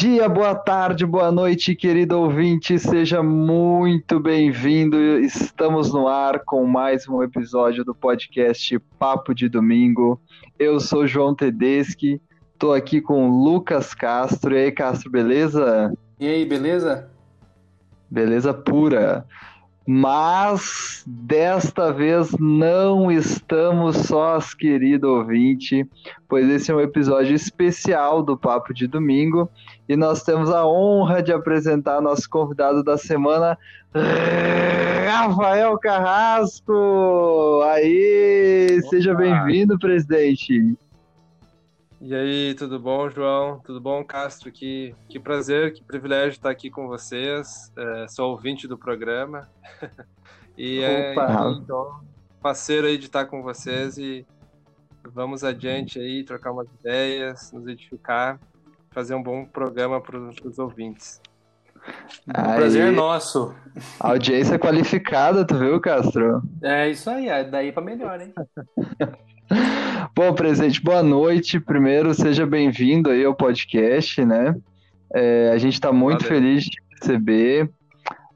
dia, boa tarde, boa noite, querido ouvinte, seja muito bem-vindo. Estamos no ar com mais um episódio do podcast Papo de Domingo. Eu sou João Tedeschi, estou aqui com Lucas Castro. E aí, Castro, beleza? E aí, beleza? Beleza pura. Mas desta vez não estamos sós, querido ouvinte, pois esse é um episódio especial do Papo de Domingo e nós temos a honra de apresentar nosso convidado da semana, Rafael Carrasco. Aí, seja bem-vindo, presidente. E aí, tudo bom, João? Tudo bom, Castro? Que, que prazer, que privilégio estar aqui com vocês. É, sou ouvinte do programa. e é então, parceiro aí de estar com vocês e vamos adiante aí, trocar umas ideias, nos edificar fazer um bom programa para os ouvintes. Aí, prazer nosso. Audiência qualificada, tu viu, Castro? É isso aí, é daí para melhor, hein? Bom, presidente, boa noite. Primeiro, seja bem-vindo aí ao podcast, né? É, a gente está muito Valeu. feliz de receber.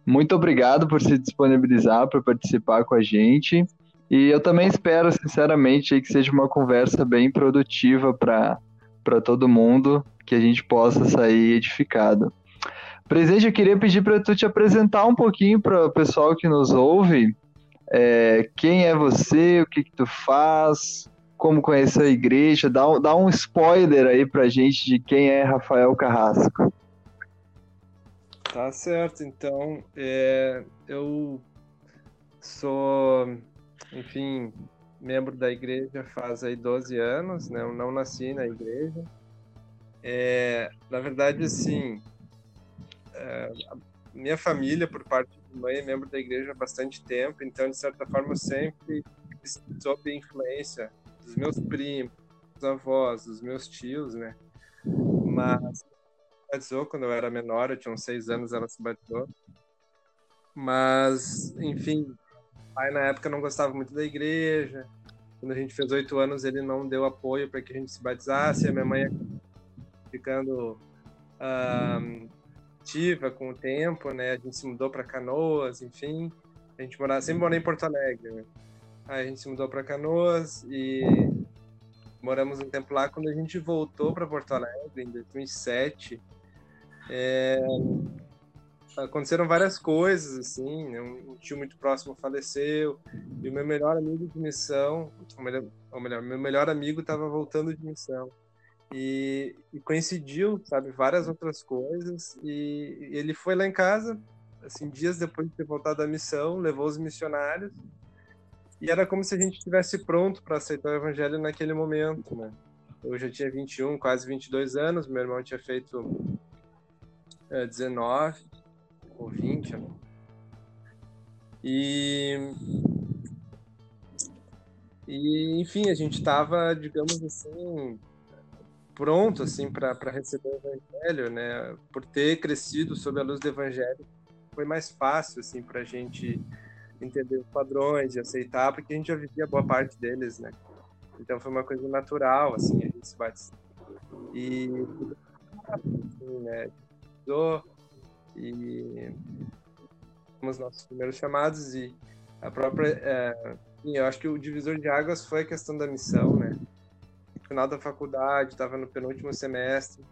Muito obrigado por se disponibilizar para participar com a gente. E eu também espero, sinceramente, que seja uma conversa bem produtiva para todo mundo que a gente possa sair edificado. Presidente, eu queria pedir para tu te apresentar um pouquinho para o pessoal que nos ouve. É, quem é você, o que, que tu faz, como conheceu a igreja, dá, dá um spoiler aí para a gente de quem é Rafael Carrasco. Tá certo, então é, eu sou, enfim, membro da igreja faz aí 12 anos, né? Eu não nasci na igreja, é, na verdade, assim, é, minha família, por parte de mãe, é membro da igreja há bastante tempo, então, de certa forma, eu sempre sob influência dos meus primos, dos avós, dos meus tios, né? Mas batizou quando eu era menor, eu tinha uns seis anos, ela se batizou. Mas, enfim, pai na época não gostava muito da igreja. Quando a gente fez oito anos, ele não deu apoio para que a gente se batizasse. A minha mãe ficando ativa com o tempo, né? A gente se mudou para Canoas, enfim. A gente morava, sempre morei em Porto Alegre, né? Aí a gente se mudou para Canoas e moramos um tempo lá. Quando a gente voltou para Porto Alegre, em 2007, é, aconteceram várias coisas, assim, né? um tio muito próximo faleceu, e o meu melhor amigo de missão, ou melhor, ou melhor meu melhor amigo estava voltando de missão. E, e, coincidiu, sabe, várias outras coisas. E, e ele foi lá em casa, assim, dias depois de ter voltado da missão, levou os missionários. E era como se a gente estivesse pronto para aceitar o evangelho naquele momento, né? Eu já tinha 21, quase 22 anos, meu irmão tinha feito é, 19 ou 20. Né? E e enfim, a gente estava, digamos assim, pronto assim para receber o evangelho, né? Por ter crescido sob a luz do evangelho, foi mais fácil assim para a gente entender os padrões e aceitar, porque a gente já vivia boa parte deles, né? Então foi uma coisa natural assim a gente se batizou e assim, né? E os nossos primeiros chamados e a própria, é, eu acho que o divisor de águas foi a questão da missão, né? final da faculdade, estava no penúltimo semestre,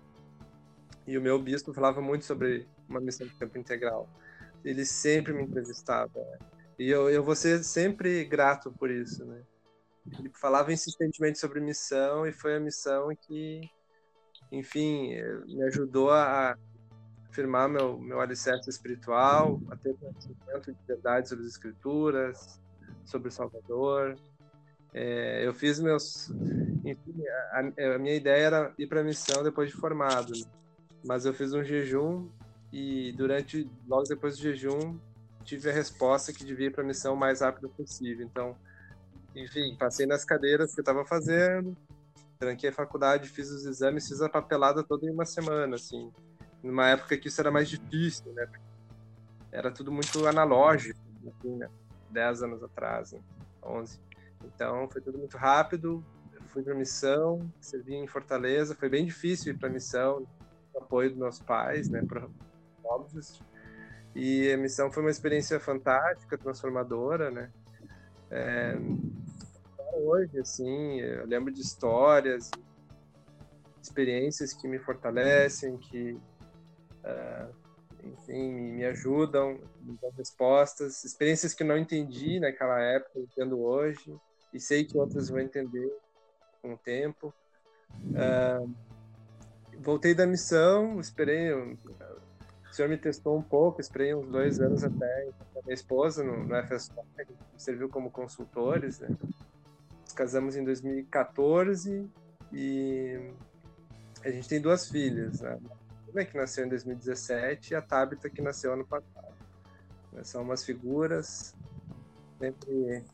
e o meu bispo falava muito sobre uma missão de tempo integral. Ele sempre me entrevistava, né? E eu, eu vou ser sempre grato por isso, né? Ele falava insistentemente sobre missão, e foi a missão que, enfim, me ajudou a afirmar meu, meu alicerce espiritual, a ter conhecimento de verdade sobre as escrituras, sobre o Salvador, é, eu fiz meus. Enfim, a, a, minha ideia era ir para a missão depois de formado, né? mas eu fiz um jejum e durante logo depois do jejum tive a resposta que devia ir para a missão o mais rápido possível. Então, enfim, passei nas cadeiras que eu estava fazendo, tranquei a faculdade, fiz os exames, fiz a papelada toda em uma semana, assim. Numa época que isso era mais difícil, né? Era tudo muito analógico, assim, né? Dez anos atrás, né? 11. Então foi tudo muito rápido. Eu fui para missão, servi em Fortaleza. Foi bem difícil ir para missão. apoio dos meus pais, né, por óbvios. E a missão foi uma experiência fantástica, transformadora, né? É, hoje, assim, eu lembro de histórias, experiências que me fortalecem, que, uh, enfim, me, ajudam, me dão respostas, experiências que não entendi naquela época, entendo hoje, e sei que outras vão entender com o tempo. Uh, voltei da missão, esperei, o senhor me testou um pouco, esperei uns dois anos até a minha esposa no, no FSP, serviu como consultores, né? Nos casamos em 2014 e a gente tem duas filhas, né? Uma que nasceu em 2017 e a Tabita que nasceu ano passado. São umas figuras sempre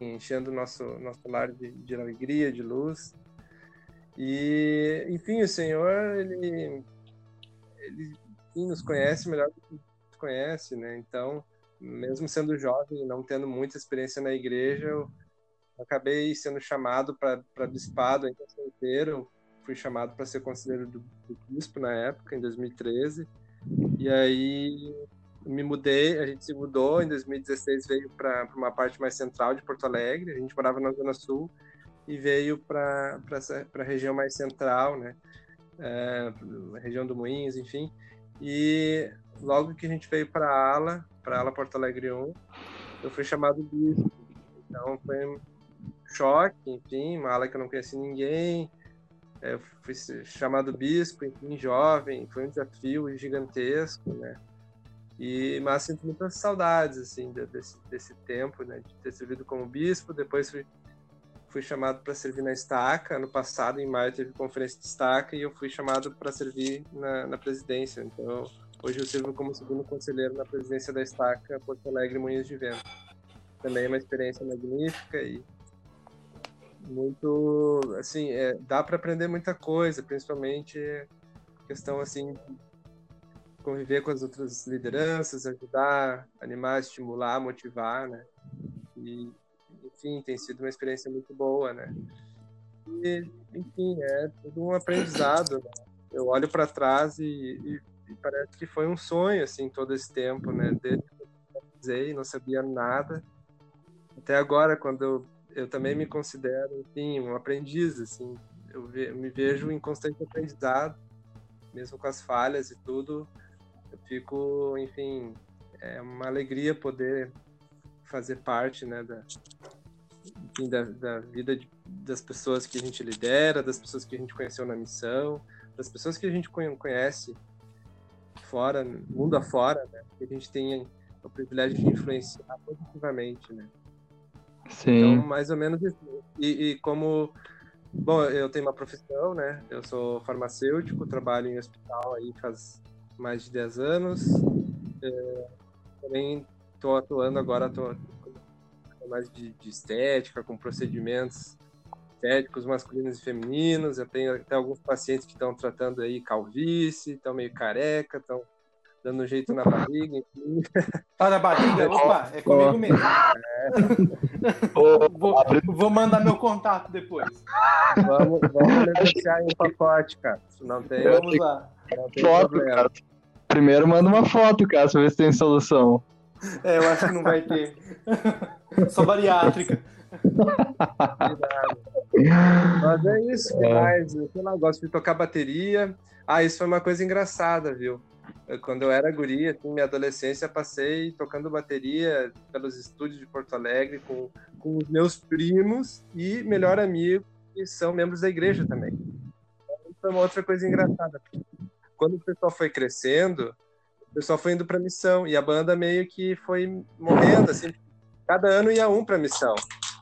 enchendo nosso, nosso lar de, de alegria, de luz. E, enfim, o Senhor, ele, ele nos conhece melhor do que nos conhece, né? Então, mesmo sendo jovem e não tendo muita experiência na igreja, eu acabei sendo chamado para bispado ainda solteiro. Fui chamado para ser conselheiro do, do bispo na época, em 2013. E aí me mudei, a gente se mudou, em 2016 veio para uma parte mais central de Porto Alegre, a gente morava na Zona Sul, e veio para a região mais central, né? É, região do Moinhos, enfim. E logo que a gente veio para a ala, para a ala Porto Alegre 1, eu fui chamado bispo. Então foi um choque, enfim, uma ala que eu não conhecia ninguém. Eu fui chamado bispo, enfim, jovem, foi um desafio gigantesco, né? E, mas sinto muitas saudades, assim, desse, desse tempo, né? De ter servido como bispo, depois fui, fui chamado para servir na estaca. Ano passado, em maio, teve conferência de estaca e eu fui chamado para servir na, na presidência. Então, Hoje eu sirvo como segundo conselheiro na presidência da Estaca Porto Alegre Moinhos de Vento. Também é uma experiência magnífica e muito, assim, é, dá para aprender muita coisa, principalmente questão assim conviver com as outras lideranças, ajudar, animar, estimular, motivar, né? E, enfim, tem sido uma experiência muito boa, né? E, enfim, é tudo um aprendizado. Né? Eu olho para trás e, e e parece que foi um sonho, assim, todo esse tempo, né? Desde que eu não sabia nada. Até agora, quando eu, eu também me considero, enfim, um aprendiz, assim. Eu, ve, eu me vejo em constante aprendizado, mesmo com as falhas e tudo. Eu fico, enfim, é uma alegria poder fazer parte, né, da, enfim, da, da vida de, das pessoas que a gente lidera, das pessoas que a gente conheceu na missão, das pessoas que a gente conhece fora, mundo afora, né? Que a gente tem o privilégio de influenciar positivamente, né? Sim. Então, mais ou menos isso. E, e, como, bom, eu tenho uma profissão, né? Eu sou farmacêutico, trabalho em hospital aí faz mais de 10 anos. É, também estou atuando agora, estou mais de, de estética, com procedimentos estéticos masculinos e femininos. Eu tenho até alguns pacientes que estão tratando aí calvície, estão meio careca, estão dando um jeito na barriga, enfim. Tá na barriga? Opa, é comigo mesmo. É. vou, vou, mandar meu contato depois. Vamos, vamos negociar em um pacote, cara. Não tem. Vamos lá. foto, cara. Primeiro manda uma foto, cara, pra ver se tem solução. É, eu acho que não vai ter. Só bariátrica. Mas é isso, que é. mais? Eu sei lá, gosto de tocar bateria. Ah, isso foi uma coisa engraçada, viu? Quando eu era guria, assim, minha adolescência, passei tocando bateria pelos estúdios de Porto Alegre com, com os meus primos e melhor amigo, que são membros da igreja também. Então, foi uma outra coisa engraçada. Quando o pessoal foi crescendo, o pessoal foi indo para missão e a banda meio que foi morrendo, assim. Cada ano ia um para missão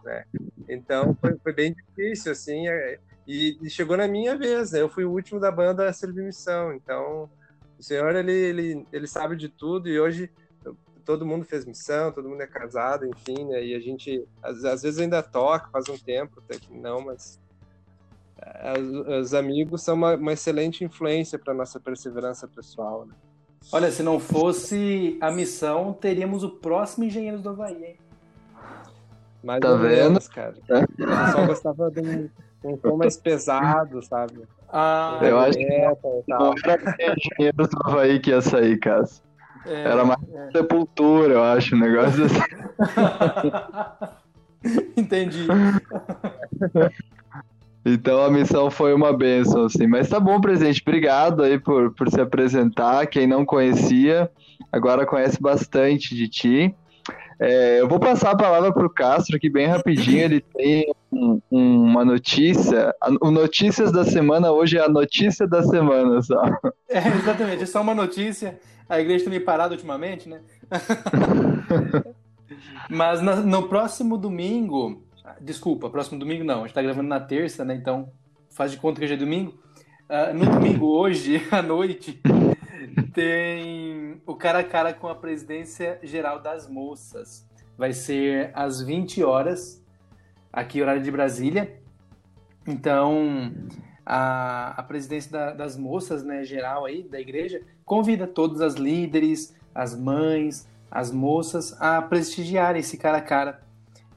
né? Então foi, foi, bem difícil, assim, é, e, e, chegou na minha vez, né? Eu fui o último da banda a servir missão, então o Senhor, ele, ele, ele sabe de tudo e hoje todo mundo fez missão, todo mundo é casado, enfim, né? E a gente, às, às vezes ainda toca, faz um tempo, até que não, mas é, os amigos são uma, uma excelente influência para nossa perseverança pessoal, né? Olha, se não fosse a missão, teríamos o próximo Engenheiros do Havaí, hein? Mais tá vendo? Menos, cara. É. Eu só gostava de um, um tom mais pesado, sabe? Ah, eu acho que não era do Havaí que ia sair, Cássio. É, era mais é. sepultura, eu acho, um negócio assim. Entendi. Então a missão foi uma benção, assim. Mas tá bom, presidente. Obrigado aí por, por se apresentar. Quem não conhecia, agora conhece bastante de ti. É, eu vou passar a palavra para o Castro aqui bem rapidinho. Ele tem um, uma notícia. O Notícias da Semana hoje é a notícia da semana só. É, exatamente. É só uma notícia. A igreja tem me parado ultimamente, né? Mas no próximo domingo, Desculpa, próximo domingo não. A gente tá gravando na terça, né? Então faz de conta que hoje é domingo. Uh, no domingo, hoje, à noite, tem o cara a cara com a presidência geral das moças. Vai ser às 20 horas, aqui, horário de Brasília. Então, a, a presidência da, das moças, né, geral aí, da igreja, convida todas as líderes, as mães, as moças a prestigiarem esse cara a cara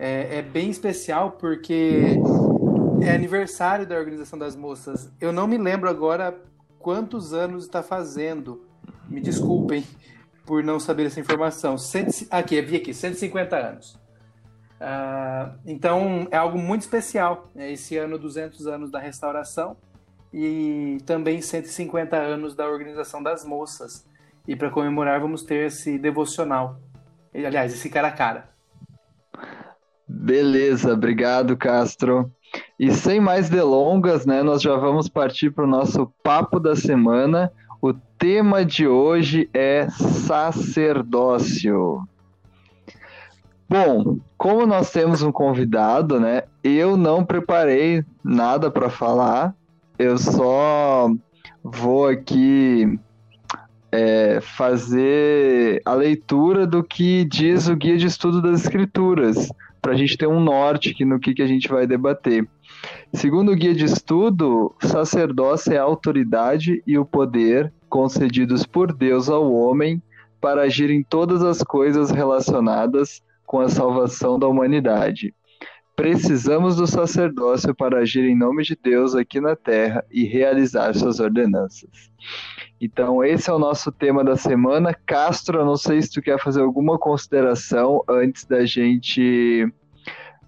é, é bem especial porque é aniversário da Organização das Moças. Eu não me lembro agora quantos anos está fazendo. Me desculpem por não saber essa informação. Cento, aqui, vi aqui, 150 anos. Uh, então, é algo muito especial. É esse ano, 200 anos da restauração e também 150 anos da Organização das Moças. E para comemorar, vamos ter esse devocional. Aliás, esse cara a cara. Beleza, obrigado, Castro. E sem mais delongas, né, nós já vamos partir para o nosso papo da semana. O tema de hoje é sacerdócio. Bom, como nós temos um convidado, né, eu não preparei nada para falar. Eu só vou aqui é, fazer a leitura do que diz o guia de estudo das escrituras para a gente ter um norte aqui no que, que a gente vai debater. Segundo o guia de estudo, sacerdócio é a autoridade e o poder concedidos por Deus ao homem para agir em todas as coisas relacionadas com a salvação da humanidade. Precisamos do sacerdócio para agir em nome de Deus aqui na terra e realizar suas ordenanças. Então, esse é o nosso tema da semana. Castro, eu não sei se tu quer fazer alguma consideração antes da gente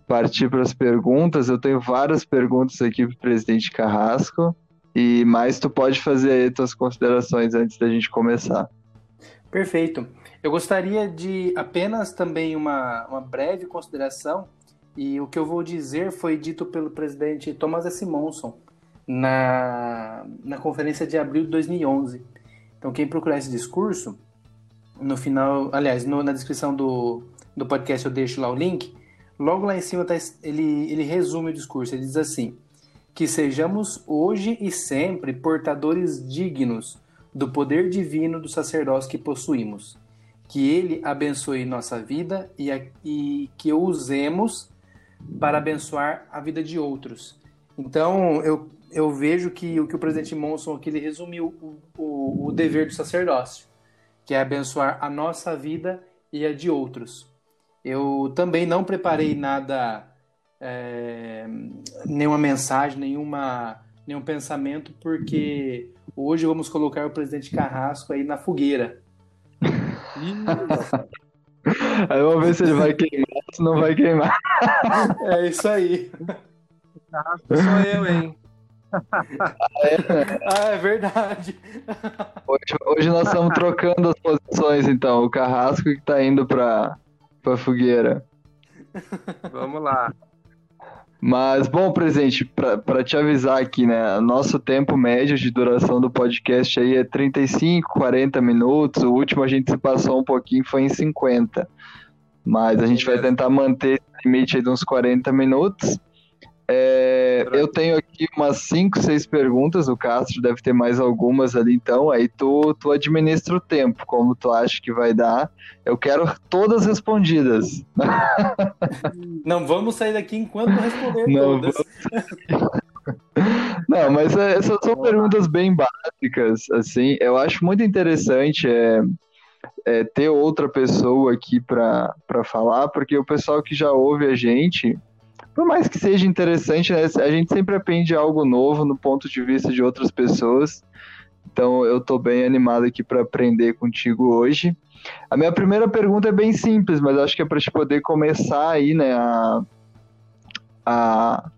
partir para as perguntas. Eu tenho várias perguntas aqui para o presidente Carrasco. E mais tu pode fazer aí tuas considerações antes da gente começar. Perfeito. Eu gostaria de apenas também uma, uma breve consideração, e o que eu vou dizer foi dito pelo presidente Thomas S. Monson na, na conferência de abril de 2011. Então, quem procurar esse discurso, no final, aliás, no, na descrição do, do podcast eu deixo lá o link. Logo lá em cima tá, ele, ele resume o discurso. Ele diz assim: Que sejamos hoje e sempre portadores dignos do poder divino do sacerdócio que possuímos. Que ele abençoe nossa vida e, a, e que o usemos para abençoar a vida de outros. Então, eu eu vejo que o que o presidente Monson aqui ele resumiu o, o, o, dever do sacerdócio, que é abençoar a nossa vida e a de outros. Eu também não preparei nada, é, nenhuma mensagem, nenhuma, nenhum pensamento, porque hoje vamos colocar o presidente Carrasco aí na fogueira. aí vamos ver se ele vai queimar, se não vai queimar. É isso aí. Sou eu, hein? ah, é verdade. Hoje, hoje, nós estamos trocando as posições, então. O Carrasco que está indo para a fogueira. Vamos lá. Mas, bom, presente, para te avisar aqui, né? Nosso tempo médio de duração do podcast aí é 35, 40 minutos. O último a gente se passou um pouquinho, foi em 50. Mas a gente vai tentar manter aí de uns 40 minutos. É, eu tenho aqui umas 5, 6 perguntas, o Castro deve ter mais algumas ali, então, aí tu, tu administra o tempo, como tu acha que vai dar. Eu quero todas respondidas. Não vamos sair daqui enquanto responder não todas. Não, mas é, essas são perguntas bem básicas, assim, eu acho muito interessante é, é ter outra pessoa aqui para falar, porque o pessoal que já ouve a gente por mais que seja interessante, né, a gente sempre aprende algo novo no ponto de vista de outras pessoas. Então eu estou bem animado aqui para aprender contigo hoje. A minha primeira pergunta é bem simples, mas acho que é para te poder começar aí, né, a, a,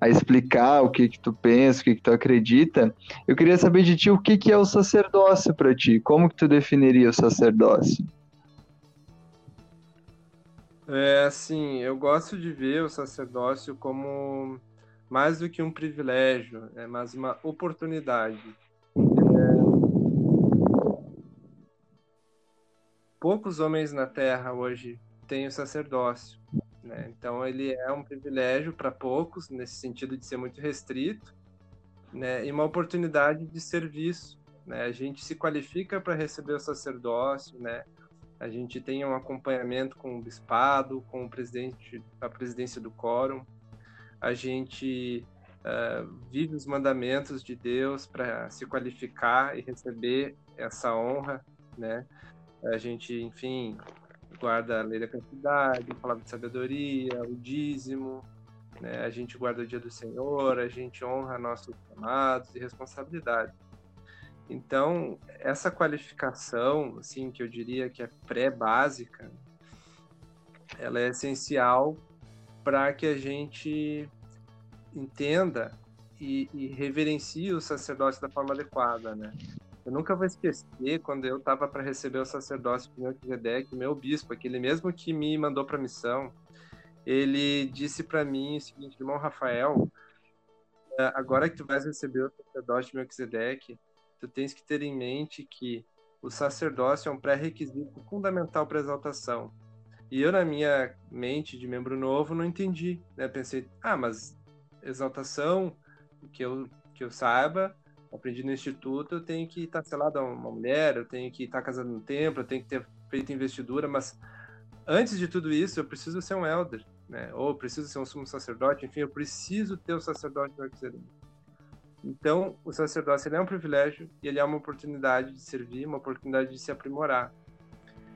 a, explicar o que que tu pensa, o que que tu acredita. Eu queria saber de ti o que que é o sacerdócio para ti. Como que tu definiria o sacerdócio? É assim, eu gosto de ver o sacerdócio como mais do que um privilégio, é mais uma oportunidade. É... Poucos homens na Terra hoje têm o sacerdócio, né? então ele é um privilégio para poucos, nesse sentido de ser muito restrito, né? e uma oportunidade de serviço. Né? A gente se qualifica para receber o sacerdócio, né? a gente tem um acompanhamento com o bispado, com o presidente, a presidência do quórum, a gente uh, vive os mandamentos de Deus para se qualificar e receber essa honra, né? A gente, enfim, guarda a lei da cantidade, a palavra de sabedoria, o dízimo, né? A gente guarda o dia do Senhor, a gente honra nossos amados e responsabilidades. Então, essa qualificação, assim, que eu diria que é pré-básica, ela é essencial para que a gente entenda e, e, reverencie o sacerdócio da forma adequada, né? Eu nunca vou esquecer quando eu estava para receber o sacerdócio do Melquisedeque, meu bispo, aquele mesmo que me mandou para missão, ele disse para mim o seguinte, irmão Rafael, é, agora que tu vais receber o sacerdócio de Melquisedeque, tu tens que ter em mente que o sacerdócio é um pré-requisito fundamental para exaltação. E eu, na minha mente de membro novo, não entendi. Né? Pensei, ah, mas exaltação, que eu, que eu saiba, aprendi no instituto, eu tenho que estar selado a uma mulher, eu tenho que estar casado no templo, eu tenho que ter feito investidura, mas antes de tudo isso, eu preciso ser um elder, né? ou preciso ser um sumo sacerdote, enfim, eu preciso ter o sacerdote Melquisedeque. Então, o sacerdócio é um privilégio e ele é uma oportunidade de servir, uma oportunidade de se aprimorar.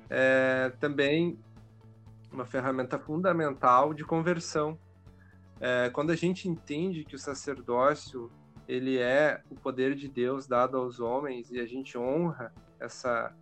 É, também uma ferramenta fundamental de conversão. É, quando a gente entende que o sacerdócio ele é o poder de Deus dado aos homens e a gente honra essa,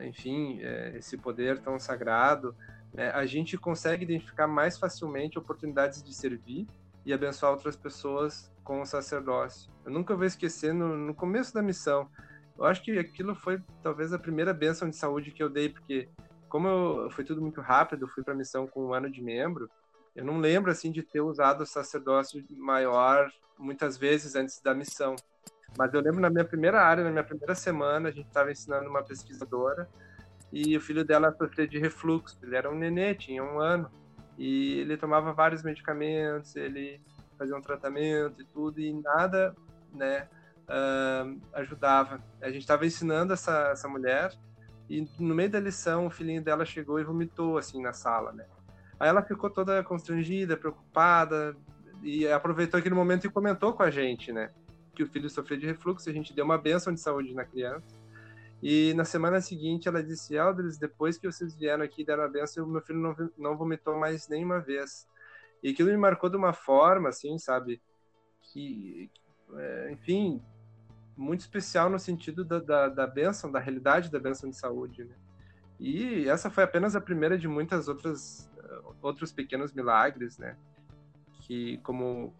enfim, é, esse poder tão sagrado, é, a gente consegue identificar mais facilmente oportunidades de servir e abençoar outras pessoas com o sacerdócio. Eu nunca vou esquecer no, no começo da missão. Eu acho que aquilo foi talvez a primeira bênção de saúde que eu dei, porque como eu, foi tudo muito rápido, fui para a missão com um ano de membro, eu não lembro assim de ter usado o sacerdócio maior muitas vezes antes da missão. Mas eu lembro na minha primeira área, na minha primeira semana, a gente estava ensinando uma pesquisadora e o filho dela sofria de refluxo. Ele era um nenê, tinha um ano e ele tomava vários medicamentos, ele fazia um tratamento e tudo, e nada, né, uh, ajudava. A gente estava ensinando essa, essa mulher, e no meio da lição, o filhinho dela chegou e vomitou, assim, na sala, né. Aí ela ficou toda constrangida, preocupada, e aproveitou aquele momento e comentou com a gente, né, que o filho sofria de refluxo, a gente deu uma benção de saúde na criança, e na semana seguinte ela disse, Eldris, depois que vocês vieram aqui e deram a benção, meu filho não, não vomitou mais nenhuma vez. E aquilo me marcou de uma forma, assim, sabe? Que, é, enfim, muito especial no sentido da, da, da benção, da realidade da benção de saúde, né? E essa foi apenas a primeira de muitas outras outros pequenos milagres, né? Que como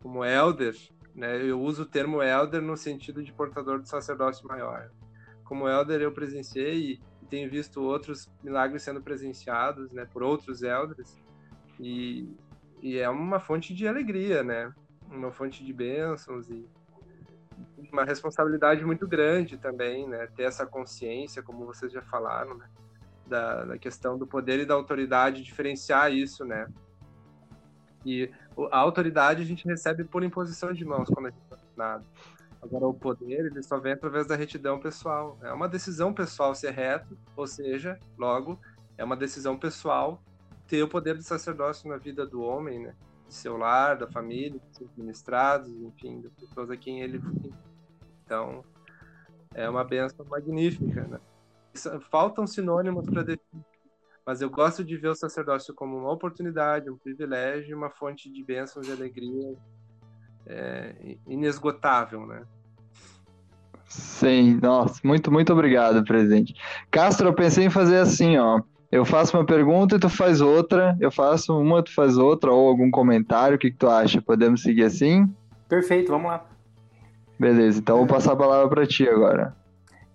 como elder, né? Eu uso o termo elder no sentido de portador do sacerdócio maior. Como elder eu presenciei e tenho visto outros milagres sendo presenciados, né, por outros elders. E e é uma fonte de alegria, né? Uma fonte de bênçãos e uma responsabilidade muito grande também, né? Ter essa consciência, como vocês já falaram, né? Da, da questão do poder e da autoridade, diferenciar isso, né? E a autoridade a gente recebe por imposição de mãos quando a gente é vacinado. Agora, o poder, ele só vem através da retidão pessoal. É uma decisão pessoal ser reto, ou seja, logo, é uma decisão pessoal ter o poder do sacerdócio na vida do homem, né? De seu lar, da família, dos seus ministrados, enfim, das pessoas a quem ele. Então, é uma benção magnífica, né? Faltam sinônimos para definir mas eu gosto de ver o sacerdócio como uma oportunidade, um privilégio, uma fonte de bênçãos e alegria é, inesgotável, né? Sim, nossa, muito, muito obrigado, presidente. Castro, eu pensei em fazer assim, ó. Eu faço uma pergunta e tu faz outra, eu faço uma, tu faz outra, ou algum comentário, o que, que tu acha? Podemos seguir assim? Perfeito, vamos lá. Beleza, então vou passar a palavra para ti agora.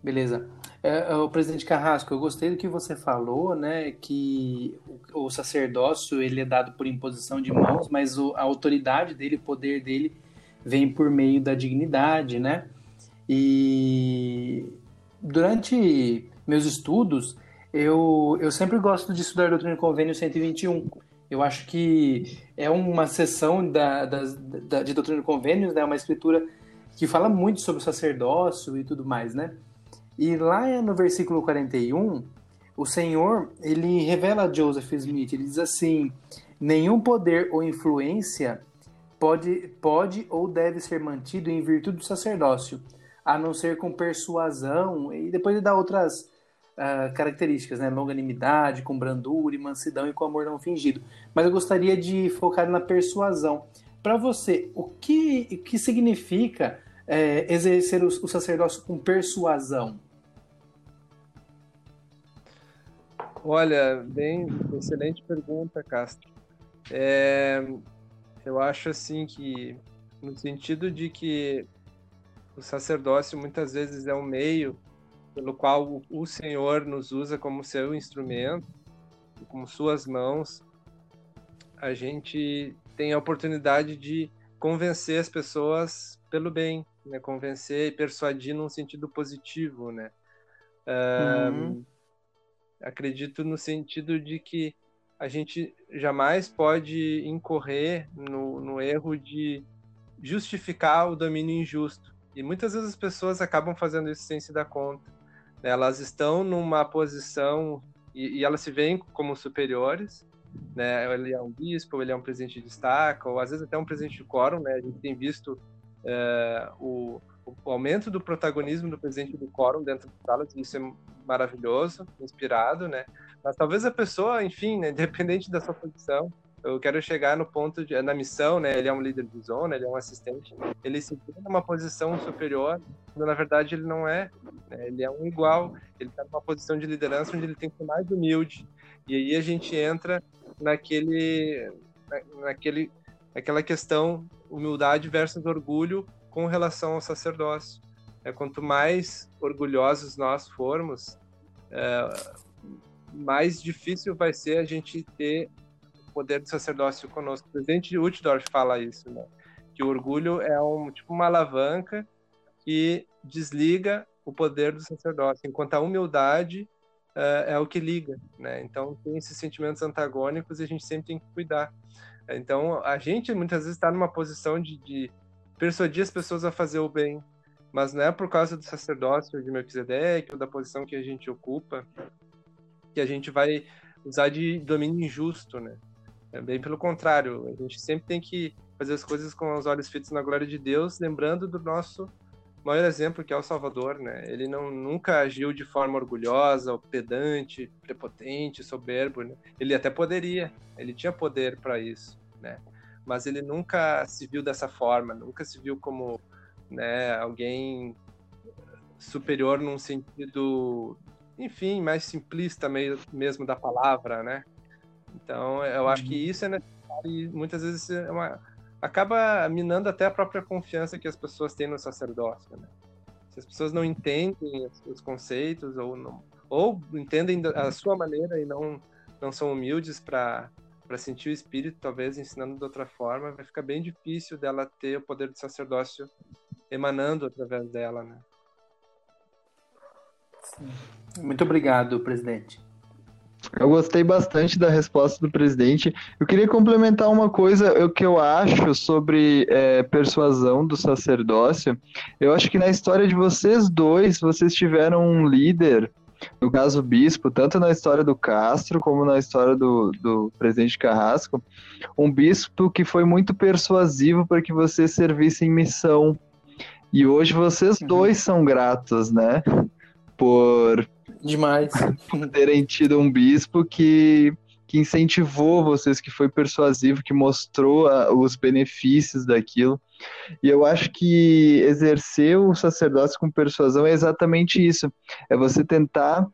Beleza. É, é, o presidente Carrasco, eu gostei do que você falou, né, que o, o sacerdócio ele é dado por imposição de mãos, mas o, a autoridade dele, o poder dele vem por meio da dignidade, né? E durante meus estudos, eu, eu sempre gosto de estudar a doutrina do convênio 121. Eu acho que é uma sessão da, da, da, de doutrina do convênios, né, uma escritura que fala muito sobre o sacerdócio e tudo mais, né? E lá no versículo 41, o Senhor, ele revela a Joseph Smith, ele diz assim: nenhum poder ou influência pode, pode ou deve ser mantido em virtude do sacerdócio, a não ser com persuasão, e depois ele dá outras uh, características, né? Longanimidade, com brandura e mansidão e com amor não fingido. Mas eu gostaria de focar na persuasão. Para você, o que, o que significa é, exercer o, o sacerdócio com persuasão? Olha, bem, excelente pergunta, Castro. É, eu acho assim que, no sentido de que o sacerdócio muitas vezes é um meio pelo qual o Senhor nos usa como seu instrumento, como suas mãos, a gente tem a oportunidade de convencer as pessoas pelo bem, né? Convencer e persuadir num sentido positivo, né? Uhum acredito no sentido de que a gente jamais pode incorrer no, no erro de justificar o domínio injusto. E muitas vezes as pessoas acabam fazendo isso sem se dar conta. Né? Elas estão numa posição e, e, elas se veem como superiores. Né? Ele é um bispo, ele é um presidente de destaque, ou às vezes até um presidente de quórum. Né? A gente tem visto é, o, o aumento do protagonismo do presidente do quórum dentro das salas, isso é maravilhoso, inspirado, né? Mas talvez a pessoa, enfim, né, independente da sua posição, eu quero chegar no ponto de, na missão, né? Ele é um líder de zona, ele é um assistente, ele se vê numa posição superior, quando na verdade ele não é, né? ele é um igual, ele está numa posição de liderança onde ele tem que ser mais humilde. E aí a gente entra naquele, naquele, naquela questão humildade versus orgulho com relação ao sacerdócio. É, quanto mais orgulhosos nós formos, é, mais difícil vai ser a gente ter o poder do sacerdócio conosco. O presidente Utdorf fala isso, né? que o orgulho é um, tipo uma alavanca que desliga o poder do sacerdócio, enquanto a humildade é, é o que liga. Né? Então, tem esses sentimentos antagônicos e a gente sempre tem que cuidar. Então, a gente muitas vezes está numa posição de, de persuadir as pessoas a fazer o bem, mas não é por causa do sacerdócio de Melquisedeque ou da posição que a gente ocupa que a gente vai usar de domínio injusto, né? É bem pelo contrário, a gente sempre tem que fazer as coisas com os olhos fitos na glória de Deus, lembrando do nosso maior exemplo, que é o Salvador, né? Ele não nunca agiu de forma orgulhosa, pedante, prepotente, soberbo, né? Ele até poderia, ele tinha poder para isso, né? Mas ele nunca se viu dessa forma, nunca se viu como né, alguém superior num sentido, enfim, mais simplista mesmo da palavra, né? Então, eu acho que uhum. isso é necessário e muitas vezes é uma, acaba minando até a própria confiança que as pessoas têm no sacerdócio, né? Se as pessoas não entendem os conceitos ou não, ou entendem a sua maneira e não não são humildes para para sentir o espírito, talvez ensinando de outra forma, vai ficar bem difícil dela ter o poder do sacerdócio emanando através dela, né? Muito obrigado, presidente. Eu gostei bastante da resposta do presidente. Eu queria complementar uma coisa o que eu acho sobre é, persuasão do sacerdócio. Eu acho que na história de vocês dois, vocês tiveram um líder, no caso o bispo, tanto na história do Castro como na história do, do presidente Carrasco, um bispo que foi muito persuasivo para que vocês servissem missão e hoje vocês uhum. dois são gratos, né? Por Demais. terem tido um bispo que, que incentivou vocês, que foi persuasivo, que mostrou a, os benefícios daquilo. E eu acho que exercer o sacerdócio com persuasão é exatamente isso. É você tentar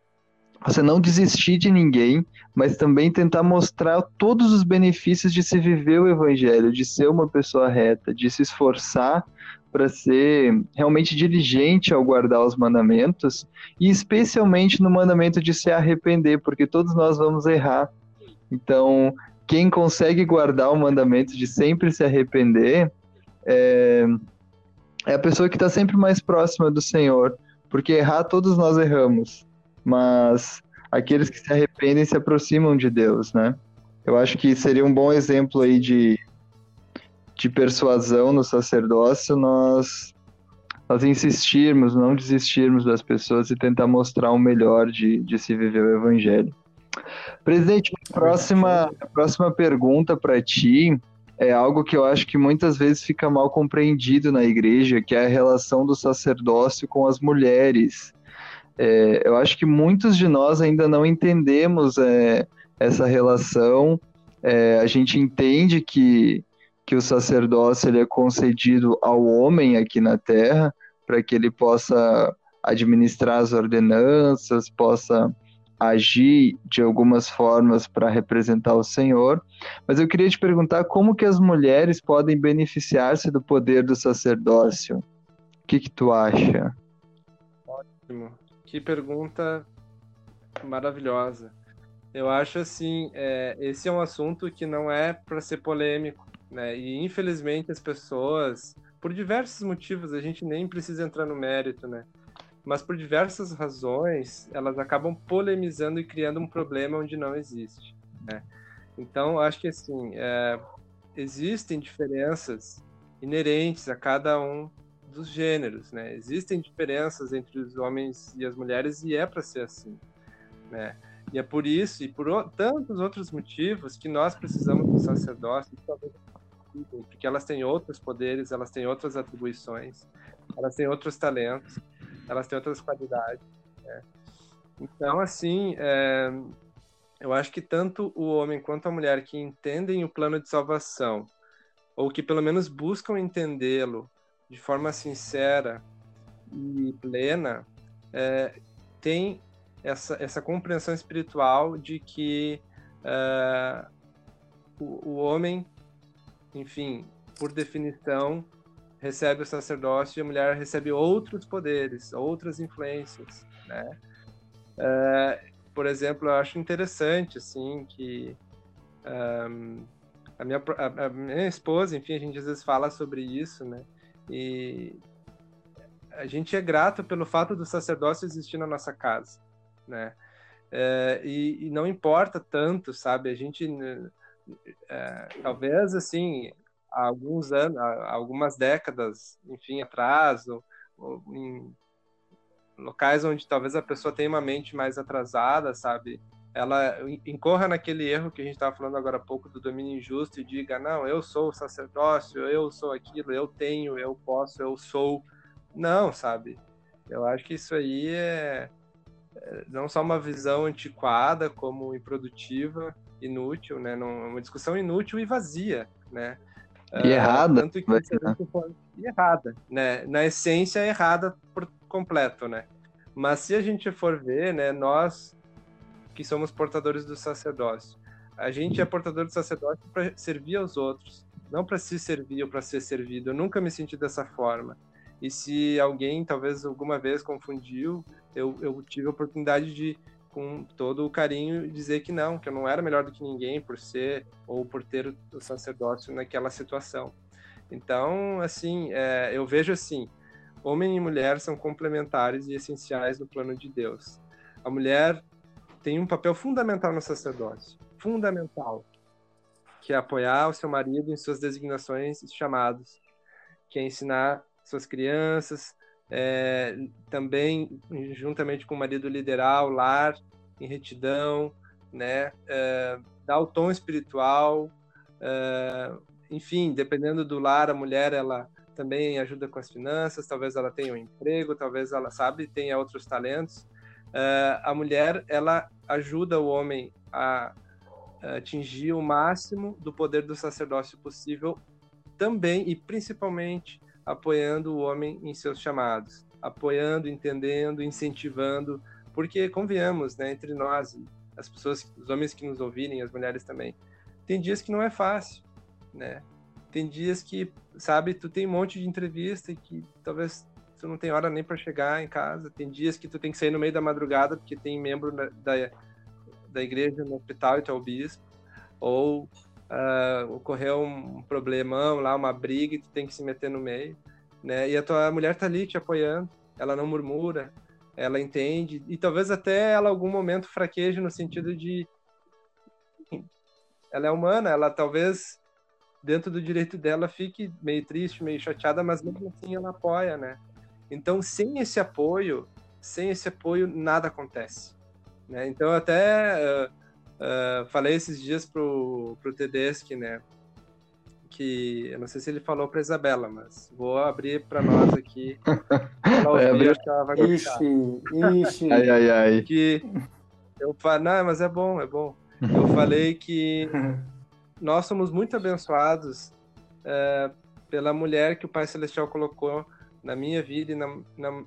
você não desistir de ninguém, mas também tentar mostrar todos os benefícios de se viver o evangelho, de ser uma pessoa reta, de se esforçar para ser realmente diligente ao guardar os mandamentos e especialmente no mandamento de se arrepender, porque todos nós vamos errar. Então, quem consegue guardar o mandamento de sempre se arrepender é, é a pessoa que está sempre mais próxima do Senhor, porque errar todos nós erramos mas aqueles que se arrependem se aproximam de Deus, né? Eu acho que seria um bom exemplo aí de, de persuasão no sacerdócio nós, nós insistirmos, não desistirmos das pessoas e tentar mostrar o melhor de, de se viver o evangelho. Presidente, a próxima, a próxima pergunta para ti é algo que eu acho que muitas vezes fica mal compreendido na igreja, que é a relação do sacerdócio com as mulheres. É, eu acho que muitos de nós ainda não entendemos é, essa relação. É, a gente entende que, que o sacerdócio ele é concedido ao homem aqui na Terra para que ele possa administrar as ordenanças, possa agir de algumas formas para representar o Senhor. Mas eu queria te perguntar como que as mulheres podem beneficiar-se do poder do sacerdócio. O que que tu acha? Ótimo. Que pergunta maravilhosa. Eu acho assim, é, esse é um assunto que não é para ser polêmico, né? E infelizmente as pessoas, por diversos motivos, a gente nem precisa entrar no mérito, né? Mas por diversas razões, elas acabam polemizando e criando um problema onde não existe, né? Então, acho que assim, é, existem diferenças inerentes a cada um dos gêneros, né? Existem diferenças entre os homens e as mulheres e é para ser assim, né? E é por isso e por tantos outros motivos que nós precisamos do sacerdócio, porque elas têm outros poderes, elas têm outras atribuições, elas têm outros talentos, elas têm outras qualidades. Né? Então, assim, é, eu acho que tanto o homem quanto a mulher que entendem o plano de salvação, ou que pelo menos buscam entendê-lo de forma sincera e plena, é, tem essa, essa compreensão espiritual de que é, o, o homem, enfim, por definição, recebe o sacerdócio e a mulher recebe outros poderes, outras influências, né? É, por exemplo, eu acho interessante, assim, que um, a, minha, a, a, minha esposa, enfim, a gente às vezes fala sobre isso, né? E a gente é grato pelo fato do sacerdócio existir na nossa casa, né? É, e, e, não importa tanto, sabe? A gente, é, talvez, assim, há alguns anos, há algumas décadas, enfim, atrás, ou, ou em locais onde talvez a pessoa tenha uma mente mais atrasada, sabe? ela incorra naquele erro que a gente estava falando agora há pouco do domínio injusto e diga, não, eu sou o sacerdócio, eu sou aquilo, eu tenho, eu posso, eu sou. Não, sabe? Eu acho que isso aí é, é não só uma visão antiquada, como improdutiva, inútil, né? Não, uma discussão inútil e vazia, né? E errada. Tanto que, e errada, né? Na essência, é errada por completo, né? Mas se a gente for ver, né, nós que somos portadores do sacerdócio. A gente é portador do sacerdócio para servir aos outros, não para se servir ou para ser servido. Eu nunca me senti dessa forma. E se alguém talvez alguma vez confundiu, eu, eu tive a oportunidade de, com todo o carinho, dizer que não, que eu não era melhor do que ninguém por ser ou por ter o sacerdócio naquela situação. Então, assim, é, eu vejo assim: homem e mulher são complementares e essenciais no plano de Deus. A mulher tem um papel fundamental no sacerdócio, fundamental, que é apoiar o seu marido em suas designações e chamados, que é ensinar suas crianças, é, também juntamente com o marido liderar o lar em retidão, né, é, dar o tom espiritual, é, enfim, dependendo do lar, a mulher ela também ajuda com as finanças, talvez ela tenha um emprego, talvez ela sabe tenha outros talentos, uh, a mulher ela ajuda o homem a atingir o máximo do poder do sacerdócio possível, também e principalmente apoiando o homem em seus chamados, apoiando, entendendo, incentivando, porque convenhamos, né, entre nós, as pessoas, os homens que nos ouvirem, as mulheres também, tem dias que não é fácil, né? Tem dias que, sabe, tu tem um monte de entrevista e que talvez tu não tem hora nem para chegar em casa. Tem dias que tu tem que sair no meio da madrugada porque tem membro da, da, da igreja no hospital e tu é o bispo. Ou uh, ocorreu um problemão lá, uma briga e tu tem que se meter no meio, né? E a tua mulher tá ali te apoiando, ela não murmura, ela entende e talvez até ela algum momento fraqueje no sentido de ela é humana, ela talvez dentro do direito dela fique meio triste, meio chateada, mas mesmo assim ela apoia, né? Então, sem esse apoio, sem esse apoio, nada acontece. Né? Então, até uh, uh, falei esses dias pro, pro Tedeschi, né? Que eu não sei se ele falou para Isabela, mas vou abrir para nós aqui. Ela ouvir, é, ela vai ixi, ixi. Ai, ai, ai. Que eu falo, não, mas é bom, é bom. Eu falei que nós somos muito abençoados é, pela mulher que o Pai Celestial colocou na minha vida e na, na,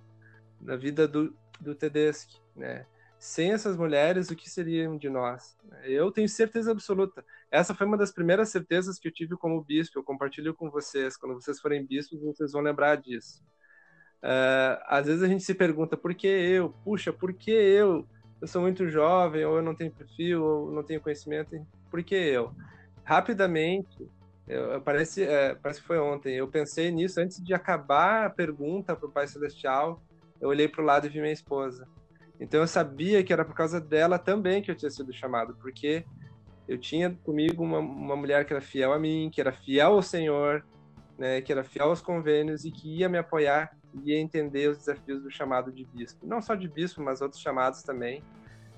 na vida do, do Tedeschi, né? Sem essas mulheres, o que seriam de nós? Eu tenho certeza absoluta. Essa foi uma das primeiras certezas que eu tive como bispo. Eu compartilho com vocês. Quando vocês forem bispos, vocês vão lembrar disso. Uh, às vezes a gente se pergunta por que eu? Puxa, por que eu? Eu sou muito jovem, ou eu não tenho perfil, ou não tenho conhecimento. Por que eu? rapidamente, eu, parece, é, parece que foi ontem, eu pensei nisso antes de acabar a pergunta para o Pai Celestial, eu olhei para o lado e vi minha esposa. Então eu sabia que era por causa dela também que eu tinha sido chamado, porque eu tinha comigo uma, uma mulher que era fiel a mim, que era fiel ao Senhor, né, que era fiel aos convênios e que ia me apoiar, ia entender os desafios do chamado de bispo. Não só de bispo, mas outros chamados também,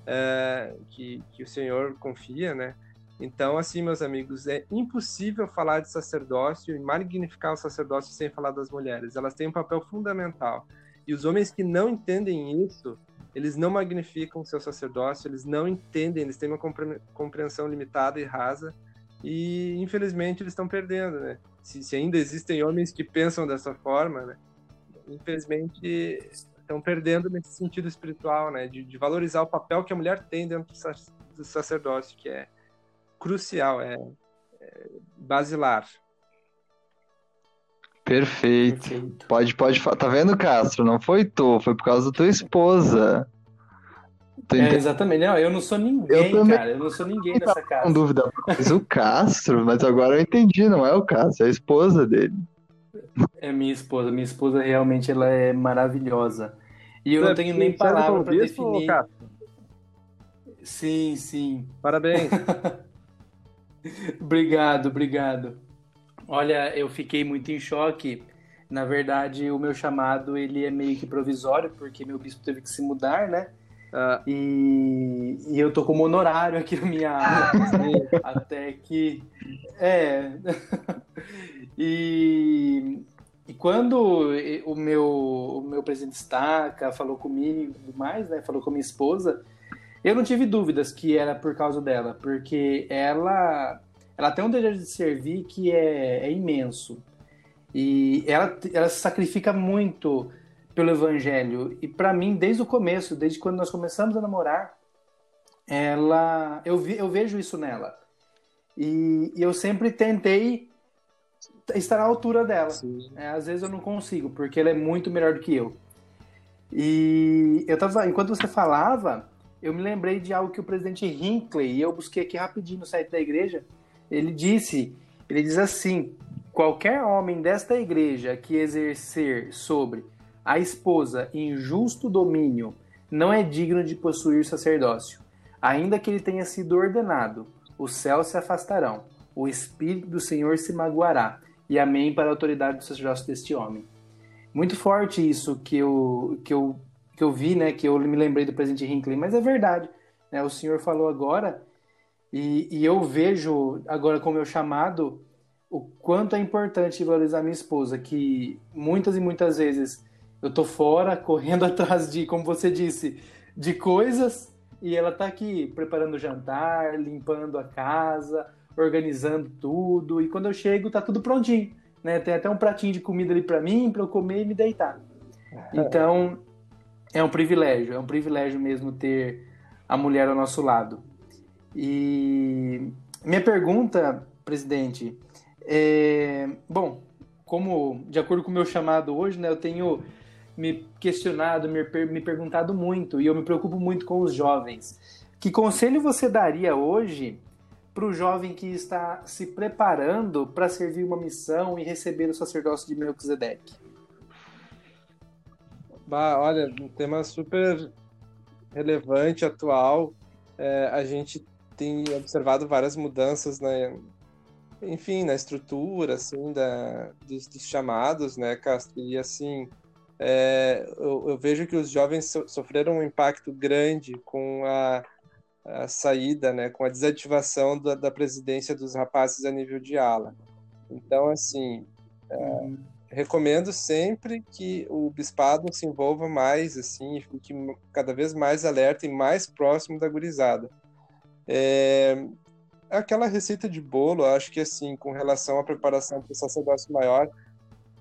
é, que, que o Senhor confia, né? Então, assim, meus amigos, é impossível falar de sacerdócio e magnificar o sacerdócio sem falar das mulheres. Elas têm um papel fundamental. E os homens que não entendem isso, eles não magnificam seu sacerdócio, eles não entendem, eles têm uma compreensão limitada e rasa. E, infelizmente, eles estão perdendo, né? Se, se ainda existem homens que pensam dessa forma, né? Infelizmente, estão perdendo nesse sentido espiritual, né? De, de valorizar o papel que a mulher tem dentro do sacerdócio, que é crucial, é, é basilar. Perfeito. Perfeito. Pode, pode. Tá vendo, Castro? Não foi tu, foi por causa da tua esposa. É, exatamente. Não, eu não sou ninguém, eu cara. Eu não sou ninguém nessa casa. Com dúvida. Mas o Castro, mas agora eu entendi, não é o Castro, é a esposa dele. É minha esposa. Minha esposa realmente ela é maravilhosa. E eu não tenho nem palavra para definir. Sim, sim. Parabéns. obrigado, obrigado. Olha, eu fiquei muito em choque. Na verdade, o meu chamado ele é meio que provisório, porque meu bispo teve que se mudar, né? Uh, e, e, eu tô como honorário aqui na minha área, até que. É. e, e quando o meu, o meu presidente Staca falou comigo e mais, né? Falou com a minha esposa, eu não tive dúvidas que era por causa dela, porque ela, ela tem um desejo de servir que é, é imenso. E ela, ela se sacrifica muito pelo evangelho. E para mim, desde o começo, desde quando nós começamos a namorar, ela eu, vi, eu vejo isso nela. E, e eu sempre tentei estar à altura dela. É, às vezes eu não consigo, porque ela é muito melhor do que eu. E eu tava, enquanto você falava, eu me lembrei de algo que o presidente Hinckley, e eu busquei aqui rapidinho no site da igreja, ele disse, ele diz assim, qualquer homem desta igreja que exercer sobre a esposa injusto domínio não é digno de possuir sacerdócio. Ainda que ele tenha sido ordenado, os céus se afastarão, o Espírito do Senhor se magoará, e amém para a autoridade do sacerdócio deste homem. Muito forte isso que eu, que eu que eu vi, né, que eu me lembrei do presidente Hinckley, mas é verdade, né, o senhor falou agora, e, e eu vejo agora com o meu chamado o quanto é importante valorizar minha esposa, que muitas e muitas vezes eu tô fora, correndo atrás de, como você disse, de coisas e ela tá aqui preparando o jantar, limpando a casa, organizando tudo. E quando eu chego, tá tudo prontinho. Né? Tem até um pratinho de comida ali para mim, para eu comer e me deitar. Então, é um privilégio, é um privilégio mesmo ter a mulher ao nosso lado. E minha pergunta, presidente, é, bom, como de acordo com o meu chamado hoje, né, eu tenho me questionado, me, me perguntado muito e eu me preocupo muito com os jovens. Que conselho você daria hoje para o jovem que está se preparando para servir uma missão e receber o sacerdócio de Melquisedeque? Bah, olha, um tema super relevante, atual. É, a gente tem observado várias mudanças na, enfim, na estrutura, assim, da, dos, dos chamados, né, Castro? E, assim, é, eu, eu, vejo que os jovens so, sofreram um impacto grande com a, a saída, né, com a desativação da, da, presidência dos rapazes a nível de ala. Então, assim, é, uhum. recomendo sempre que o bispado se envolva mais, assim, e fique cada vez mais alerta e mais próximo da gurizada. É, aquela receita de bolo, acho que assim, com relação à preparação para o sacerdócio maior,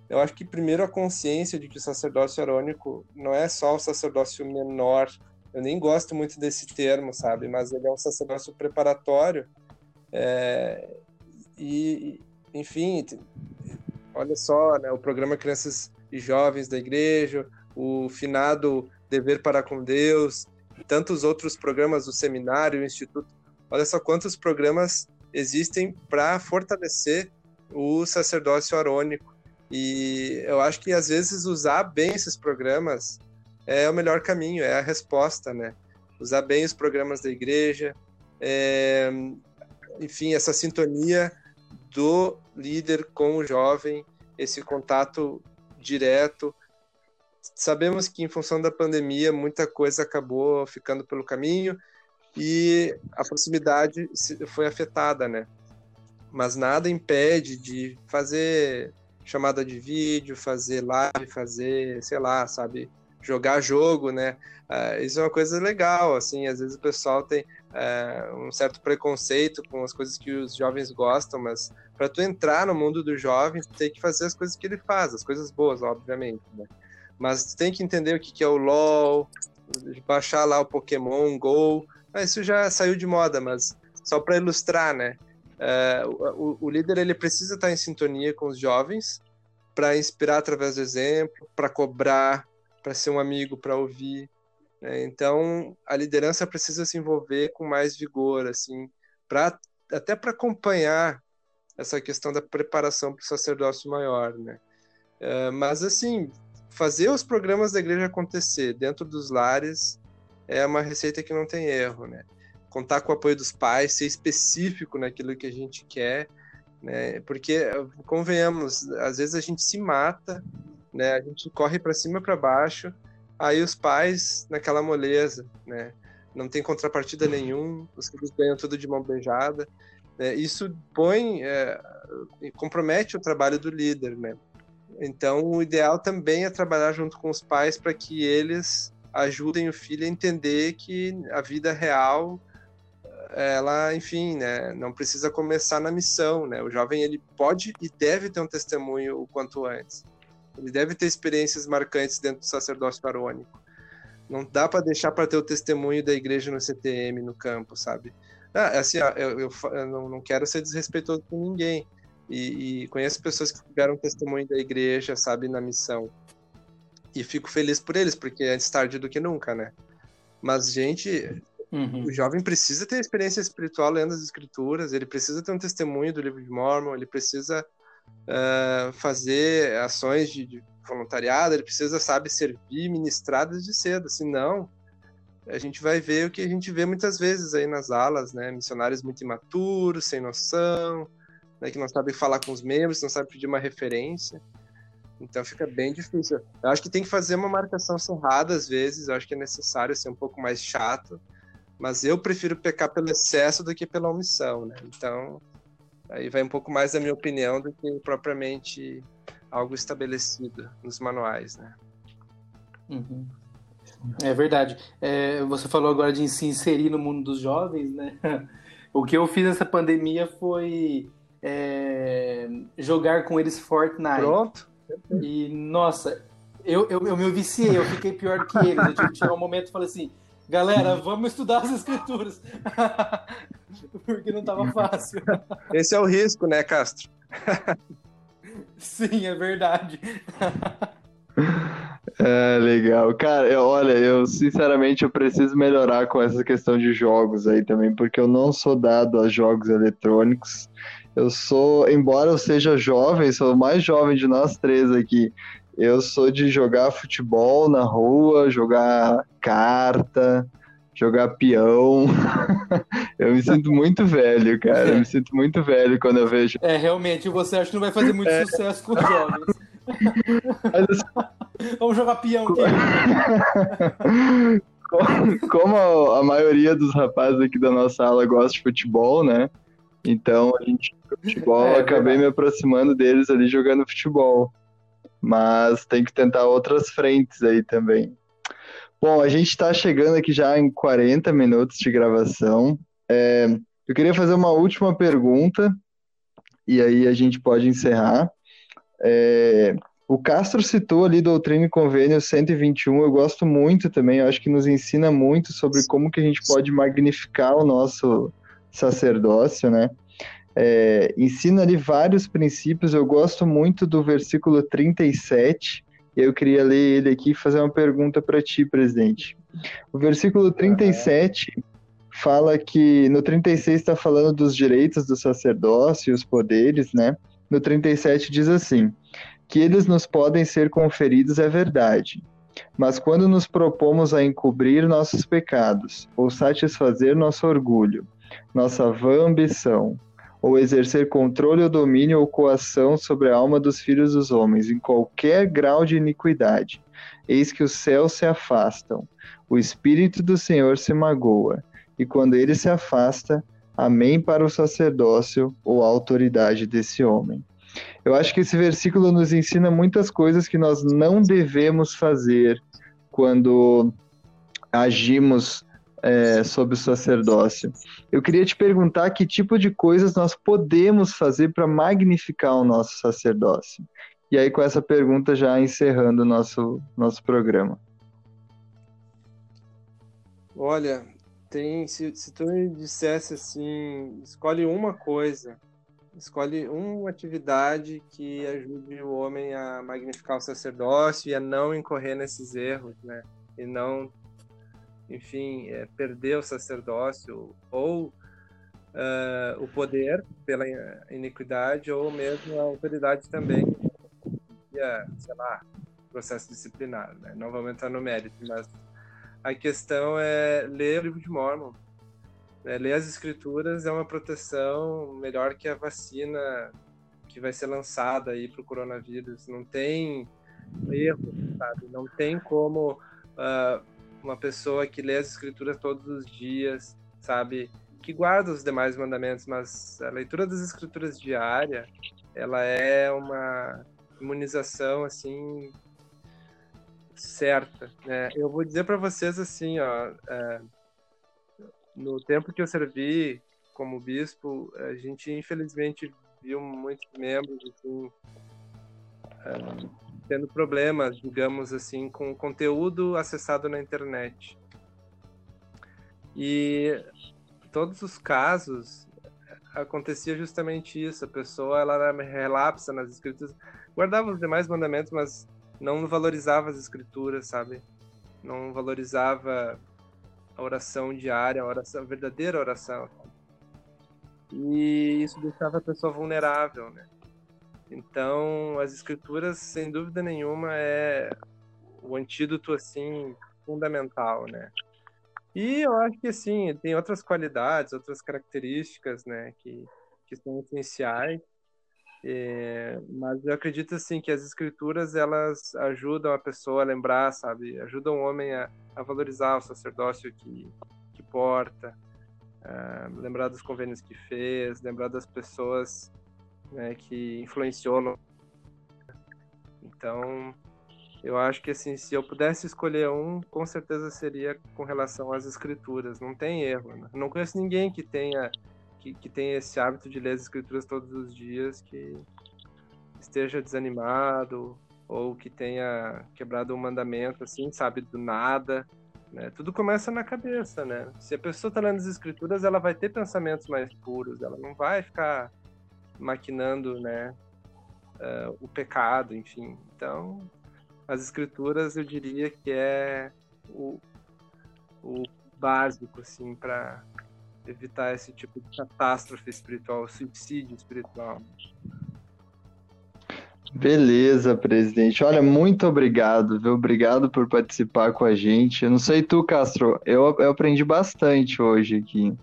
eu acho que primeiro a consciência de que o sacerdócio arônico não é só o sacerdócio menor. Eu nem gosto muito desse termo, sabe? Mas ele é um sacerdócio preparatório. É, e, enfim, olha só, né, o programa Crianças e Jovens da Igreja, o finado Dever para com Deus, tantos outros programas do seminário, o Instituto Olha só quantos programas existem para fortalecer o sacerdócio arônico. E eu acho que às vezes usar bem esses programas é o melhor caminho, é a resposta, né? Usar bem os programas da igreja, é... enfim, essa sintonia do líder com o jovem, esse contato direto. Sabemos que em função da pandemia muita coisa acabou ficando pelo caminho e a proximidade foi afetada, né? Mas nada impede de fazer chamada de vídeo, fazer live, fazer, sei lá, sabe, jogar jogo, né? Uh, isso é uma coisa legal, assim, às vezes o pessoal tem uh, um certo preconceito com as coisas que os jovens gostam, mas para tu entrar no mundo do jovem, tu tem que fazer as coisas que ele faz, as coisas boas, obviamente, né? Mas tem que entender o que, é o LoL, baixar lá o Pokémon Go, ah, isso já saiu de moda, mas só para ilustrar, né? Uh, o, o, líder ele precisa estar em sintonia com os jovens para inspirar através do exemplo, para cobrar, para ser um amigo, para ouvir. Né? Então a liderança precisa se envolver com mais vigor, assim, para até para acompanhar essa questão da preparação para o sacerdócio maior, né? Uh, mas assim, fazer os programas da igreja acontecer dentro dos lares é uma receita que não tem erro, né? Contar com o apoio dos pais, ser específico naquilo que a gente quer, né? Porque convenhamos, às vezes a gente se mata, né? A gente corre para cima e para baixo, aí os pais naquela moleza, né? Não tem contrapartida nenhum, os filhos ganham tudo de mão beijada. Né? Isso põe, é, compromete o trabalho do líder, né? Então, o ideal também é trabalhar junto com os pais para que eles ajudem o filho a entender que a vida real ela, enfim, né, não precisa começar na missão, né? O jovem ele pode e deve ter um testemunho o quanto antes. Ele deve ter experiências marcantes dentro do sacerdócio arônico. Não dá para deixar para ter o testemunho da igreja no CTM, no campo, sabe? Ah, assim, eu, eu, eu não, não, quero ser desrespeitoso com ninguém. E, e conheço pessoas que tiveram testemunho da igreja, sabe, na missão. E fico feliz por eles, porque é antes tarde do que nunca, né? Mas, gente, uhum. o jovem precisa ter experiência espiritual lendo as escrituras, ele precisa ter um testemunho do livro de Mormon, ele precisa uh, fazer ações de, de, voluntariado, ele precisa, sabe, servir, ministrar desde cedo, senão a gente vai ver o que a gente vê muitas vezes aí nas alas, né? Missionários muito imaturos, sem noção, né? que não sabem falar com os membros, não sabem pedir uma referência. Então fica bem difícil. Eu acho que tem que fazer uma marcação cerrada às vezes, eu acho que é necessário ser um pouco mais chato, mas eu prefiro pecar pelo excesso do que pela omissão, né? Então, aí vai um pouco mais da minha opinião do que propriamente algo estabelecido nos manuais, né? Uhum. É verdade. É, você falou agora de se inserir no mundo dos jovens, né? O que eu fiz nessa pandemia foi é, jogar com eles Fortnite. Pronto. E, nossa, eu, eu, eu me viciei, eu fiquei pior que eles. Eu tive que chegar um momento e falei assim, galera, vamos estudar as escrituras. Porque não tava fácil. Esse é o risco, né, Castro? Sim, é verdade. É, legal. Cara, eu, olha, eu sinceramente eu preciso melhorar com essa questão de jogos aí também, porque eu não sou dado a jogos eletrônicos. Eu sou, embora eu seja jovem, sou o mais jovem de nós três aqui. Eu sou de jogar futebol na rua, jogar carta, jogar peão. eu me sinto muito velho, cara. Eu me sinto muito velho quando eu vejo. É, realmente, você acha que não vai fazer muito é. sucesso com os jovens. Vamos jogar peão aqui. Como a maioria dos rapazes aqui da nossa sala gosta de futebol, né? Então a gente futebol, é, acabei verdade. me aproximando deles ali jogando futebol. Mas tem que tentar outras frentes aí também. Bom, a gente está chegando aqui já em 40 minutos de gravação. É, eu queria fazer uma última pergunta e aí a gente pode encerrar. É, o Castro citou ali Doutrina e Convênio 121, eu gosto muito também, eu acho que nos ensina muito sobre como que a gente pode magnificar o nosso sacerdócio, né? É, ensina ali vários princípios, eu gosto muito do versículo 37, e eu queria ler ele aqui e fazer uma pergunta para ti, presidente. O versículo 37 uhum. fala que, no 36 está falando dos direitos do sacerdócio e os poderes, né? No 37 diz assim: que eles nos podem ser conferidos é verdade. Mas quando nos propomos a encobrir nossos pecados, ou satisfazer nosso orgulho, nossa vã ambição, ou exercer controle ou domínio ou coação sobre a alma dos filhos dos homens, em qualquer grau de iniquidade, eis que os céus se afastam, o Espírito do Senhor se magoa, e quando ele se afasta, amém para o sacerdócio ou a autoridade desse homem. Eu acho que esse versículo nos ensina muitas coisas que nós não devemos fazer quando agimos é, sob o sacerdócio. Eu queria te perguntar que tipo de coisas nós podemos fazer para magnificar o nosso sacerdócio. E aí, com essa pergunta, já encerrando o nosso, nosso programa. Olha, tem, se, se tu me dissesse assim, escolhe uma coisa escolhe uma atividade que ajude o homem a magnificar o sacerdócio e a não incorrer nesses erros, né? E não, enfim, é, perder o sacerdócio ou uh, o poder pela iniquidade ou mesmo a autoridade também, via, sei lá, processo disciplinar, né? Não vamos entrar no mérito, mas a questão é ler o livro de Mormon, é, ler as escrituras é uma proteção melhor que a vacina que vai ser lançada aí para o coronavírus. Não tem erro, sabe? Não tem como uh, uma pessoa que lê as escrituras todos os dias, sabe, que guarda os demais mandamentos, mas a leitura das escrituras diária, ela é uma imunização assim certa, né? Eu vou dizer para vocês assim, ó. Uh, no tempo que eu servi como bispo, a gente infelizmente viu muitos membros assim, tendo problemas, digamos assim, com conteúdo acessado na internet. E todos os casos acontecia justamente isso. A pessoa ela era relapsa nas escrituras, guardava os demais mandamentos, mas não valorizava as escrituras, sabe? Não valorizava a oração diária, a, oração, a verdadeira oração. E isso deixava a pessoa vulnerável, né? Então, as escrituras, sem dúvida nenhuma, é o antídoto, assim, fundamental, né? E eu acho que, assim, tem outras qualidades, outras características, né, que, que são essenciais. É, mas eu acredito assim que as escrituras elas ajudam a pessoa a lembrar, sabe? Ajudam o homem a, a valorizar o sacerdócio que, que porta, uh, lembrar dos convênios que fez, lembrar das pessoas né, que influenciou. No... Então, Eu acho que assim, se eu pudesse escolher um, com certeza seria com relação às escrituras. Não tem erro. Né? Não conheço ninguém que tenha que, que tenha esse hábito de ler as escrituras todos os dias que esteja desanimado ou que tenha quebrado um mandamento assim, sabe, do nada. Né? Tudo começa na cabeça, né? Se a pessoa está lendo as escrituras, ela vai ter pensamentos mais puros. Ela não vai ficar maquinando, né? Uh, o pecado, enfim. Então, as escrituras eu diria que é o, o básico assim para evitar esse tipo de catástrofe espiritual, suicídio espiritual. Beleza, presidente. Olha, muito obrigado, viu? Obrigado por participar com a gente. Eu não sei tu, Castro, eu, eu aprendi bastante hoje aqui.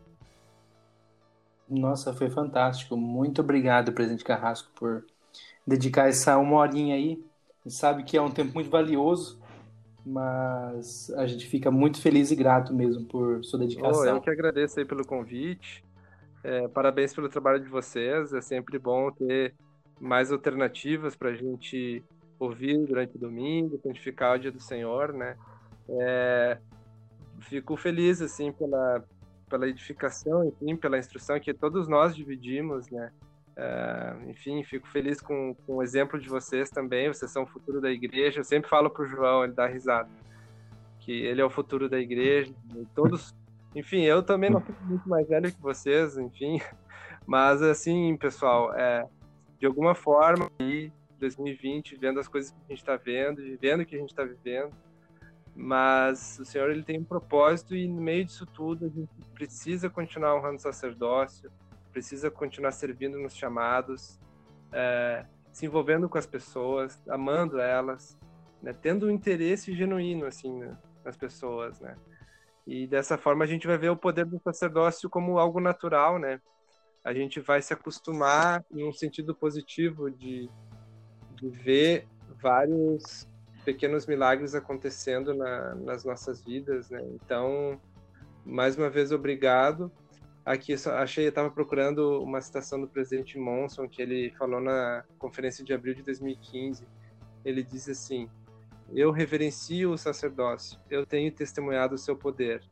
Nossa, foi fantástico. Muito obrigado, presidente Carrasco, por dedicar essa uma horinha aí gente sabe que é um tempo muito valioso, mas a gente fica muito feliz e grato mesmo por sua dedicação. Oh, eu que agradeço aí pelo convite. É, parabéns pelo trabalho de vocês. É sempre bom ter mais alternativas para a gente ouvir durante o domingo, santificar o dia do Senhor, né? É, fico feliz assim pela pela edificação, enfim, pela instrução que todos nós dividimos, né? Uh, enfim, fico feliz com, com o exemplo de vocês também. Vocês são o futuro da igreja. Eu sempre falo para o João, ele dá risada, que ele é o futuro da igreja. todos, enfim, eu também não sou muito mais velho que vocês, enfim. Mas, assim, pessoal, é, de alguma forma, aí, 2020, vendo as coisas que a gente está vendo, vivendo o que a gente está vivendo, mas o Senhor ele tem um propósito e no meio disso tudo a gente precisa continuar honrando o sacerdócio, precisa continuar servindo nos chamados, é, se envolvendo com as pessoas, amando elas, né, tendo um interesse genuíno assim né, nas pessoas, né? E dessa forma a gente vai ver o poder do sacerdócio como algo natural, né? A gente vai se acostumar em um sentido positivo de, de ver vários pequenos milagres acontecendo na, nas nossas vidas, né? Então, mais uma vez, obrigado. Aqui achei, eu estava procurando uma citação do presidente Monson que ele falou na conferência de abril de 2015. Ele diz assim: Eu reverencio o sacerdócio. Eu tenho testemunhado o seu poder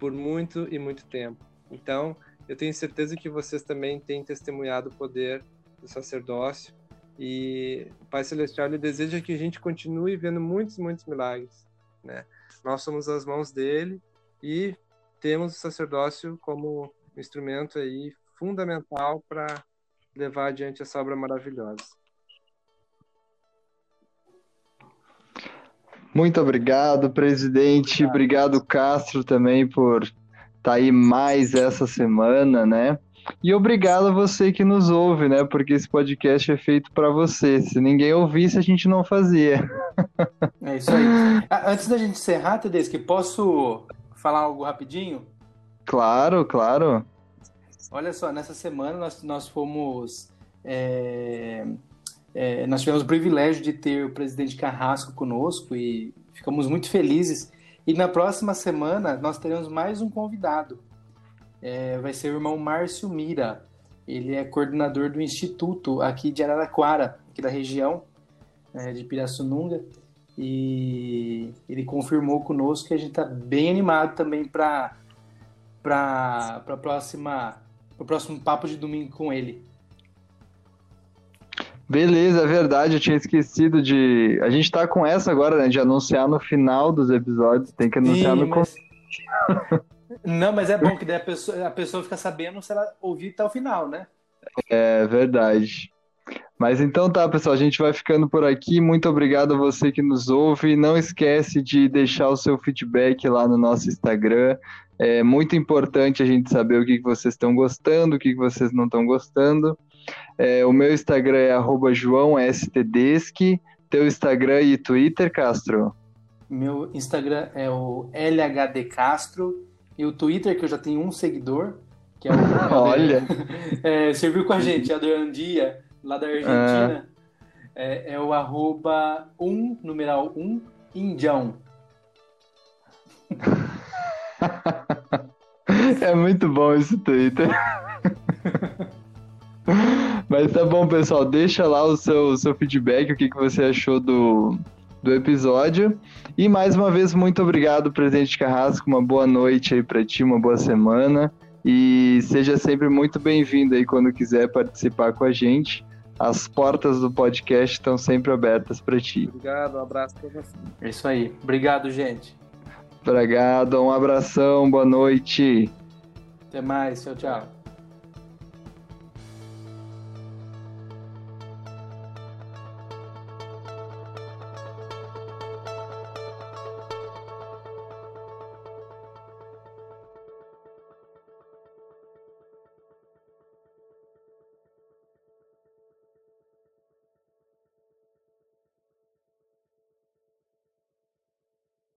por muito e muito tempo. Então, eu tenho certeza que vocês também têm testemunhado o poder do sacerdócio. E o Pai Celestial ele deseja que a gente continue vendo muitos, muitos milagres. Né? Nós somos as mãos dele e temos o sacerdócio como instrumento aí fundamental para levar adiante essa obra maravilhosa. Muito obrigado, presidente. Obrigado, Castro, também por estar tá aí mais essa semana, né? E obrigado a você que nos ouve, né? Porque esse podcast é feito para você. Se ninguém ouvisse, a gente não fazia. É isso aí. Ah, antes da gente encerrar, Tedeschi, posso falar algo rapidinho? Claro, claro. Olha só, nessa semana nós, nós fomos. É, é, nós tivemos o privilégio de ter o presidente Carrasco conosco e ficamos muito felizes. E na próxima semana nós teremos mais um convidado. É, vai ser o irmão Márcio Mira. Ele é coordenador do Instituto aqui de Araraquara, aqui da região é, de Pirassununga e ele confirmou conosco que a gente está bem animado também para para próxima o próximo papo de domingo com ele. Beleza, é verdade, eu tinha esquecido de. A gente tá com essa agora, né? De anunciar no final dos episódios, tem que anunciar Sim, no mas... Não, mas é bom que daí a pessoa, a pessoa fica sabendo se ela ouvir até o final, né? É verdade. Mas então tá, pessoal, a gente vai ficando por aqui. Muito obrigado a você que nos ouve. Não esquece de deixar o seu feedback lá no nosso Instagram. É muito importante a gente saber o que, vocês estão gostando, o que, vocês não estão gostando. É, o meu Instagram é joãostedeschi. Teu Instagram e Twitter, Castro? Meu Instagram é o LHD Castro. E o Twitter, que eu já tenho um seguidor, que é o. Olha! é, serviu com a gente, Adriano Dia lá da Argentina, é, é o arroba um, numeral um, indião. É muito bom esse Twitter. Mas tá bom, pessoal. Deixa lá o seu, seu feedback, o que, que você achou do, do episódio. E mais uma vez, muito obrigado, presidente Carrasco. Uma boa noite aí para ti, uma boa semana. E seja sempre muito bem-vindo aí quando quiser participar com a gente. As portas do podcast estão sempre abertas para ti. Obrigado, um abraço para você. É isso aí. Obrigado, gente. Obrigado, um abração, boa noite. Até mais, tchau, tchau.